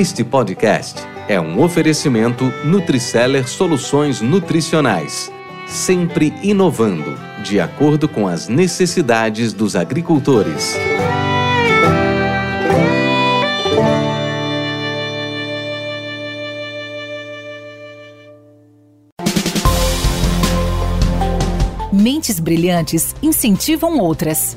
Este podcast é um oferecimento Nutriceller Soluções Nutricionais, sempre inovando, de acordo com as necessidades dos agricultores. Mentes brilhantes incentivam outras.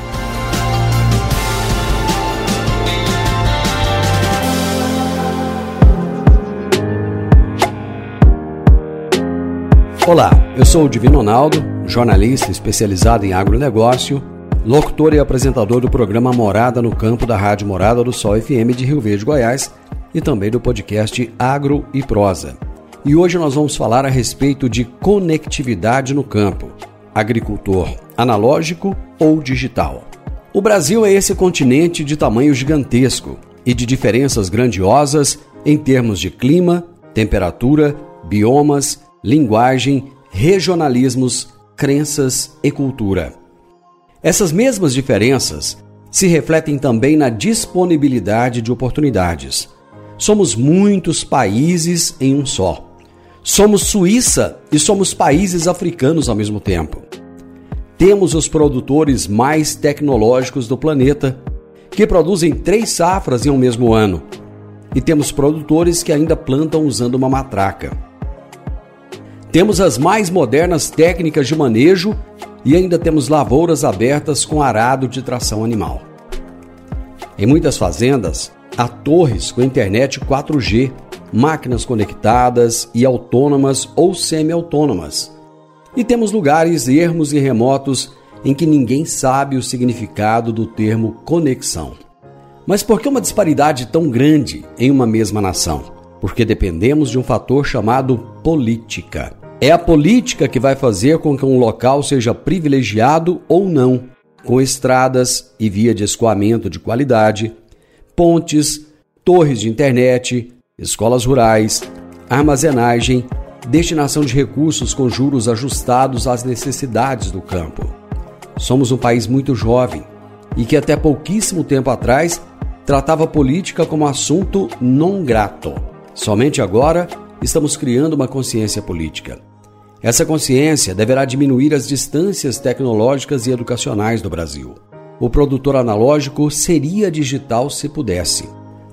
Olá, eu sou o Divino Ronaldo, jornalista especializado em agronegócio, locutor e apresentador do programa Morada no Campo da Rádio Morada do Sol FM de Rio Verde, Goiás e também do podcast Agro e Prosa. E hoje nós vamos falar a respeito de conectividade no campo, agricultor analógico ou digital. O Brasil é esse continente de tamanho gigantesco e de diferenças grandiosas em termos de clima, temperatura, biomas, linguagem, regionalismos, crenças e cultura. Essas mesmas diferenças se refletem também na disponibilidade de oportunidades. Somos muitos países em um só. Somos Suíça e somos países africanos ao mesmo tempo. Temos os produtores mais tecnológicos do planeta, que produzem três safras em um mesmo ano. E temos produtores que ainda plantam usando uma matraca. Temos as mais modernas técnicas de manejo e ainda temos lavouras abertas com arado de tração animal. Em muitas fazendas, há torres com internet 4G, máquinas conectadas e autônomas ou semi-autônomas. E temos lugares ermos e remotos em que ninguém sabe o significado do termo conexão. Mas por que uma disparidade tão grande em uma mesma nação? Porque dependemos de um fator chamado política. É a política que vai fazer com que um local seja privilegiado ou não, com estradas e via de escoamento de qualidade, pontes, torres de internet, escolas rurais, armazenagem, destinação de recursos com juros ajustados às necessidades do campo. Somos um país muito jovem e que até pouquíssimo tempo atrás tratava política como assunto non grato. Somente agora estamos criando uma consciência política. Essa consciência deverá diminuir as distâncias tecnológicas e educacionais do Brasil. O produtor analógico seria digital se pudesse.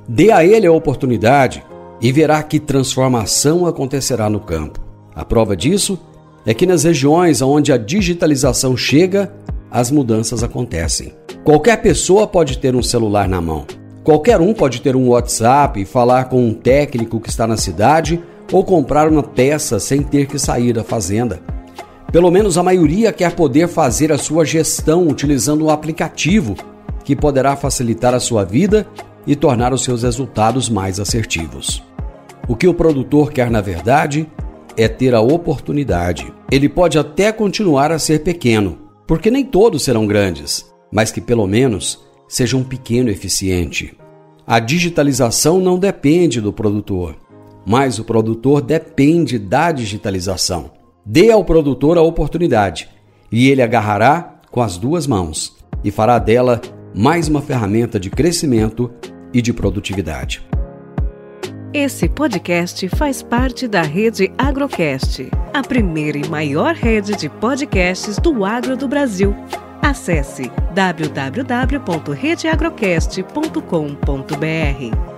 Dê a ele a oportunidade e verá que transformação acontecerá no campo. A prova disso é que nas regiões onde a digitalização chega, as mudanças acontecem. Qualquer pessoa pode ter um celular na mão. Qualquer um pode ter um WhatsApp e falar com um técnico que está na cidade ou comprar uma peça sem ter que sair da fazenda. Pelo menos a maioria quer poder fazer a sua gestão utilizando um aplicativo que poderá facilitar a sua vida e tornar os seus resultados mais assertivos. O que o produtor quer, na verdade, é ter a oportunidade. Ele pode até continuar a ser pequeno, porque nem todos serão grandes, mas que pelo menos seja um pequeno eficiente. A digitalização não depende do produtor mas o produtor depende da digitalização. Dê ao produtor a oportunidade e ele agarrará com as duas mãos e fará dela mais uma ferramenta de crescimento e de produtividade. Esse podcast faz parte da rede Agrocast, a primeira e maior rede de podcasts do agro do Brasil. Acesse www.redeagrocast.com.br.